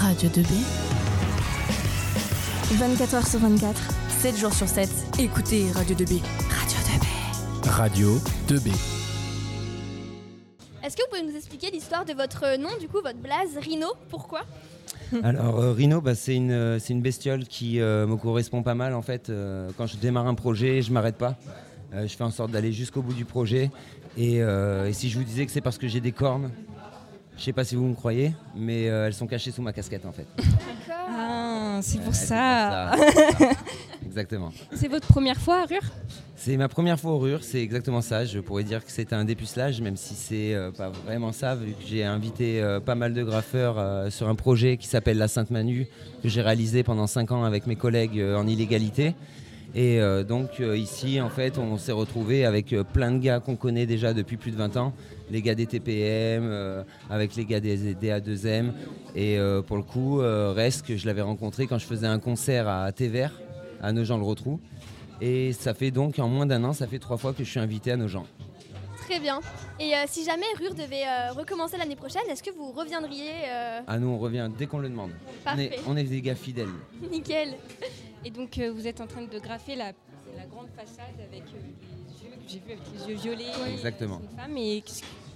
Radio 2B. 24h sur 24, 7 jours sur 7. Écoutez Radio 2B. Radio 2B. Radio 2B. Est-ce que vous pouvez nous expliquer l'histoire de votre nom, du coup, votre blaze, Rhino? Pourquoi? Alors euh, Rhino, bah, c'est une, euh, c'est une bestiole qui euh, me correspond pas mal en fait. Euh, quand je démarre un projet, je m'arrête pas. Euh, je fais en sorte d'aller jusqu'au bout du projet. Et, euh, et si je vous disais que c'est parce que j'ai des cornes, je sais pas si vous me croyez, mais euh, elles sont cachées sous ma casquette en fait. D'accord. Ah, c'est pour Ouais, ça. c'est pour ça. Exactement. C'est votre première fois à Rure C'est ma première fois au Rure, c'est exactement ça. Je pourrais dire que c'est un dépucelage, même si c'est euh, pas vraiment ça, vu que j'ai invité euh, pas mal de graffeurs euh, sur un projet qui s'appelle La Sainte Manu, que j'ai réalisé pendant 5 ans avec mes collègues euh, en illégalité. Et euh, donc euh, ici, en fait, on s'est retrouvé avec euh, plein de gars qu'on connaît déjà depuis plus de 20 ans, les gars des TPM, avec les gars des, des A2M. Et pour le coup, Resque, je l'avais rencontré quand je faisais un concert à Tévert, à Nogent-le-Rotrou. Et ça fait donc, en moins d'un an, ça fait trois fois que je suis invité à Nogent. Très bien. Et euh, si jamais Rure devait euh, recommencer l'année prochaine, est-ce que vous reviendriez euh, À nous, on revient dès qu'on le demande. On est, on est des gars fidèles. Nickel. Et donc euh, vous êtes en train de graffer la, la grande façade avec euh, les yeux que j'ai vu avec les yeux violets. Exactement. C'est une femme et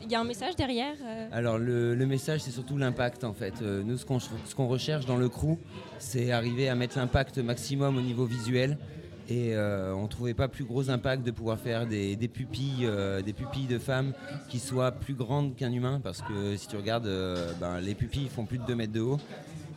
il y a un message derrière euh Alors le, le message, c'est surtout l'impact en fait. Euh, nous, ce qu'on ce qu'on recherche dans le crew, c'est arriver à mettre l'impact maximum au niveau visuel. Et euh, on ne trouvait pas plus gros impact de pouvoir faire des, des pupilles, euh, des pupilles de femmes qui soient plus grandes qu'un humain, parce que si tu regardes, euh, ben, les pupilles font plus de 2 mètres de haut.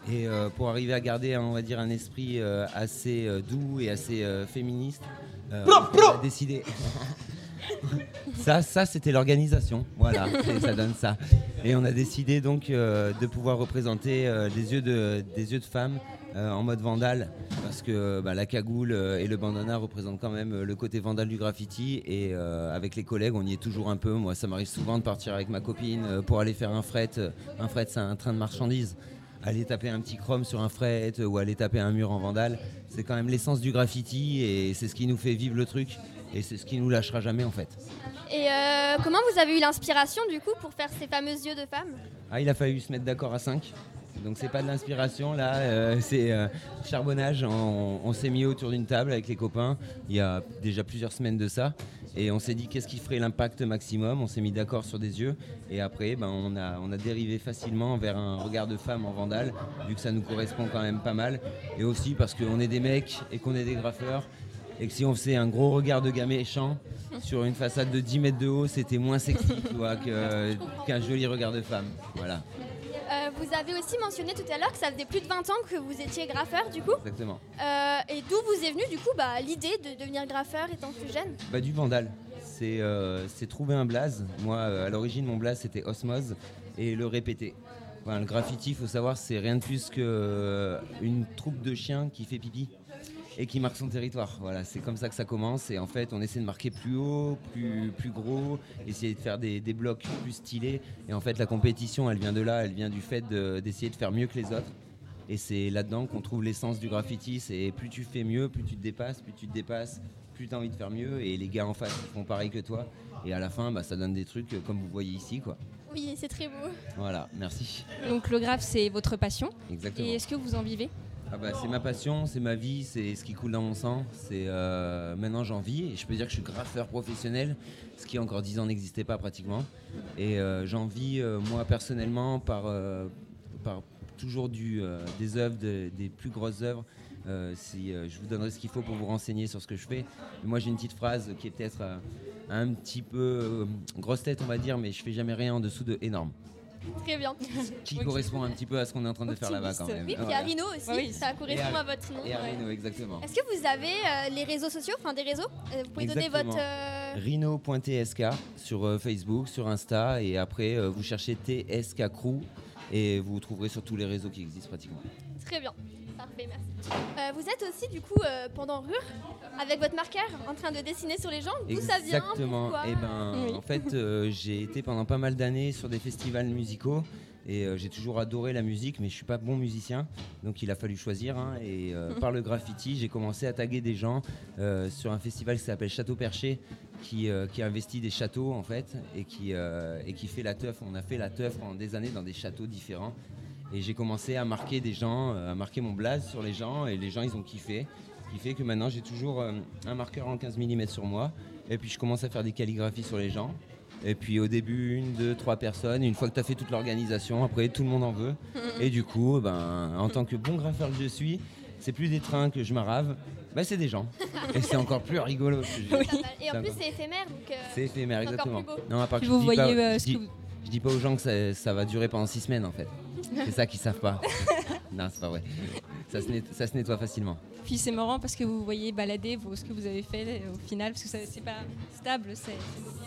Et pour arriver à garder, on va dire, un esprit assez doux et assez féministe, on a décidé. Ça, ça c'était l'organisation. Voilà, ça donne ça. Et on a décidé donc euh, de pouvoir représenter euh, des, yeux de, des yeux de femmes euh, en mode vandale, parce que bah, la cagoule et le bandana représentent quand même le côté vandale du graffiti. Et avec les collègues, on y est toujours un peu. Moi, ça m'arrive souvent de partir avec ma copine pour aller faire un fret. Un fret, c'est un train de marchandises. Aller taper un petit chrome sur un fret ou aller taper un mur en vandale, c'est quand même l'essence du graffiti et c'est ce qui nous fait vivre le truc. Et c'est ce qui nous lâchera jamais en fait. Et euh, comment vous avez eu l'inspiration, du coup, pour faire ces fameux yeux de femme? Ah, il a fallu se mettre d'accord à 5. Donc c'est pas de l'inspiration là, euh, c'est euh, charbonnage. On, on s'est mis autour d'une table avec les copains il y a déjà plusieurs semaines de ça. Et on s'est dit qu'est-ce qui ferait l'impact maximum? On s'est mis d'accord sur des yeux. Et après, ben, on, a, on a dérivé facilement vers un regard de femme en vandale, vu que ça nous correspond quand même pas mal. Et aussi parce qu'on est des mecs et qu'on est des graffeurs. Et que si on faisait un gros regard de gars méchant sur une façade de 10 mètres de haut, c'était moins sexy tu vois, que- qu'un joli regard de femme. Voilà, Euh, Vous avez aussi mentionné tout à l'heure que ça faisait plus de 20 ans que vous étiez graffeur, du coup. exactement. Euh, et d'où vous est venue, du coup, bah, l'idée de devenir graffeur étant plus jeune? Bah, du vandal. C'est euh, c'est trouver un blaze. Moi, à l'origine, mon blaze, c'était Osmose et le répéter. Enfin, le graffiti, il faut savoir, c'est rien de plus qu'une troupe de chiens qui fait pipi et qui marque son territoire. Voilà, c'est comme ça que ça commence. Et en fait, on essaie de marquer plus haut, plus, plus gros, essayer de faire des, des blocs plus stylés. Et en fait, la compétition, elle vient de là, elle vient du fait de- d'essayer de, faire mieux que les autres. Et c'est là-dedans qu'on trouve l'essence du graffiti. C'est plus tu fais mieux, plus tu te dépasses, plus tu te dépasses, plus tu as envie de faire mieux. Et les gars en face ils font pareil que toi. Et à la fin, bah, ça donne des trucs comme vous voyez ici. quoi. Oui, c'est très beau. Voilà, merci. Donc le graphe c'est votre passion. Exactement. Et est-ce que vous en vivez? Ah bah, c'est ma passion, c'est ma vie, c'est ce qui coule dans mon sang. C'est euh, maintenant j'en vis et je peux dire que je suis graffeur professionnel, ce qui encore 10 ans n'existait pas pratiquement. Et euh, j'en vis euh, moi personnellement par, euh, par toujours des œuvres, de- des plus grosses œuvres. Si, je vous donnerai ce qu'il faut pour vous renseigner sur ce que je fais. Moi j'ai une petite phrase qui est peut-être un petit peu grosse tête on va dire, mais je fais jamais rien en dessous de énorme. Très bien. Qui correspond un petit peu à ce qu'on est en train de faire là-bas quand même. Oui, puis à Rhino aussi, Oui. ça correspond à- à votre nom. Et à exactement. Est-ce que vous avez euh, les réseaux sociaux, enfin des réseaux? Euh, Vous pouvez donner votre. euh, Rhino.tsk sur euh, Facebook, sur Insta, et après euh, vous cherchez TSK Crew et vous trouverez sur tous les réseaux qui existent pratiquement. Très bien. Parfait, merci. Euh, vous êtes aussi, du coup, euh, pendant Rure, avec votre marqueur, en train de dessiner sur les gens. D'où ça vient? Exactement. Et ben, Oui. en fait, euh, j'ai été pendant pas mal d'années sur des festivals musicaux. Et euh, j'ai toujours adoré la musique, mais je suis pas bon musicien, donc il a fallu choisir. hein. et euh, par le graffiti, j'ai commencé à taguer des gens euh, sur un festival qui s'appelle Château Perché, qui, euh, qui investit des châteaux en fait, et qui, euh, et qui fait la teuf. On a fait la teuf pendant des années dans des châteaux différents. Et j'ai commencé à marquer des gens, euh, à marquer mon blaze sur les gens, et les gens ils ont kiffé. Ce qui fait que maintenant j'ai toujours euh, un marqueur en 15 mm sur moi, et puis je commence à faire des calligraphies sur les gens. Et puis au début, une, deux, trois personnes. Une fois que tu as fait toute l'organisation, après tout le monde en veut. Et du coup, ben, en tant que bon graffeur que je suis, c'est plus des trains que je m'arrave, ben, c'est des gens. Et c'est encore plus rigolo. mal. Et en plus, encore- c'est éphémère, donc. euh, C'est éphémère, C'est encore exactement. plus beau. Non, à part que je dis voyez pas, euh, je ce dis- que vous... je dis pas aux gens que ça, ça va durer pendant six semaines en fait. C'est ça qu'ils savent pas. non, c'est pas vrai. Ça se, net- ça se nettoie facilement. Puis c'est marrant parce que vous voyez balader vos- ce que vous avez fait euh, au final, parce que c'est pas stable.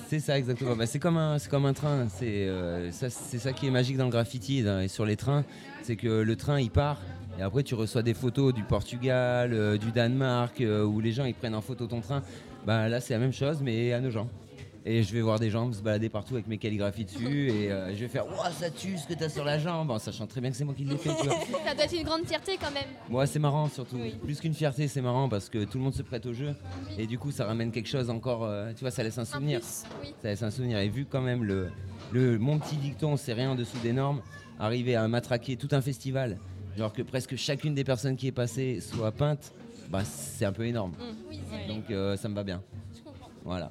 c'est- ça exactement. Bah, c'est comme un, comme un train. C'est euh, ça, ça qui est magique dans le graffiti et sur les trains, c'est que le train il part et après tu reçois des photos du Portugal, euh, du Danemark euh, où les gens ils prennent en photo ton train. Bah là c'est la même chose mais à nos gens. Et je vais voir des gens se balader partout avec mes calligraphies dessus et euh, je vais faire Ouah, ça tue ce que t'as sur la jambe en sachant très bien que c'est moi qui l'ai fait. tu vois. Ça doit être une grande fierté quand même. Moi, c'est marrant surtout. Oui. Plus qu'une fierté, c'est marrant parce que tout le monde se prête au jeu. Et du coup, ça ramène quelque chose encore. euh, tu vois, ça laisse un Un souvenir. plus, oui. Ça laisse un souvenir. Et vu quand même le, le mon petit dicton, c'est rien en dessous des normes, arriver à matraquer tout un festival, genre que presque chacune des personnes qui est passée soit peinte, bah, c'est un peu énorme. Oui, Ouais. vrai. Donc euh, ça me va bien. Je comprends. Voilà.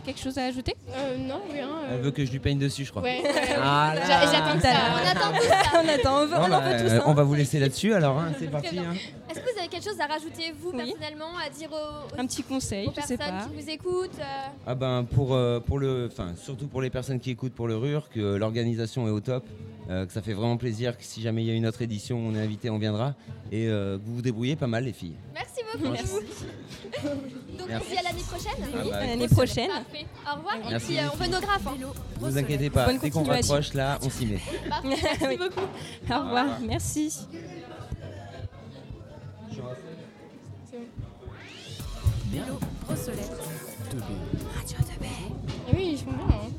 Quelque chose à ajouter? Euh, non, rien. euh, Elle veut que je lui peigne dessus, je crois. Ouais. Ah J'attends tout à ça. l'heure. On attend tous ça. On attend, on, veut- Bon, on en bah, veut tous. hein. on va vous laisser là-dessus alors, hein, c'est parti. hein. Est-ce que vous avez quelque chose à rajouter, vous, Oui. personnellement, à dire aux, aux- Un petit conseil, aux je sais personnes pas. qui vous écoutent euh, Ah ben pour, euh, pour le, enfin surtout pour les personnes qui écoutent pour le RUR, que l'organisation est au top, euh, que ça fait vraiment plaisir, que si jamais il y a une autre édition, on est invité, on viendra, et euh, vous vous débrouillez pas mal les filles. Merci beaucoup. Merci. Donc, Merci. on se dit à l'année prochaine. Ah bah, À l'année prochaine. Parfait. Au revoir. Et Merci. puis, euh, on veut nos graphes. hein. Ne vous inquiétez pas, Bonne dès qu'on continuation. raccroche là, on s'y met. Oui. Au revoir, merci. Vélo, Brossolette, Radio 2B. Oui, ils font bien.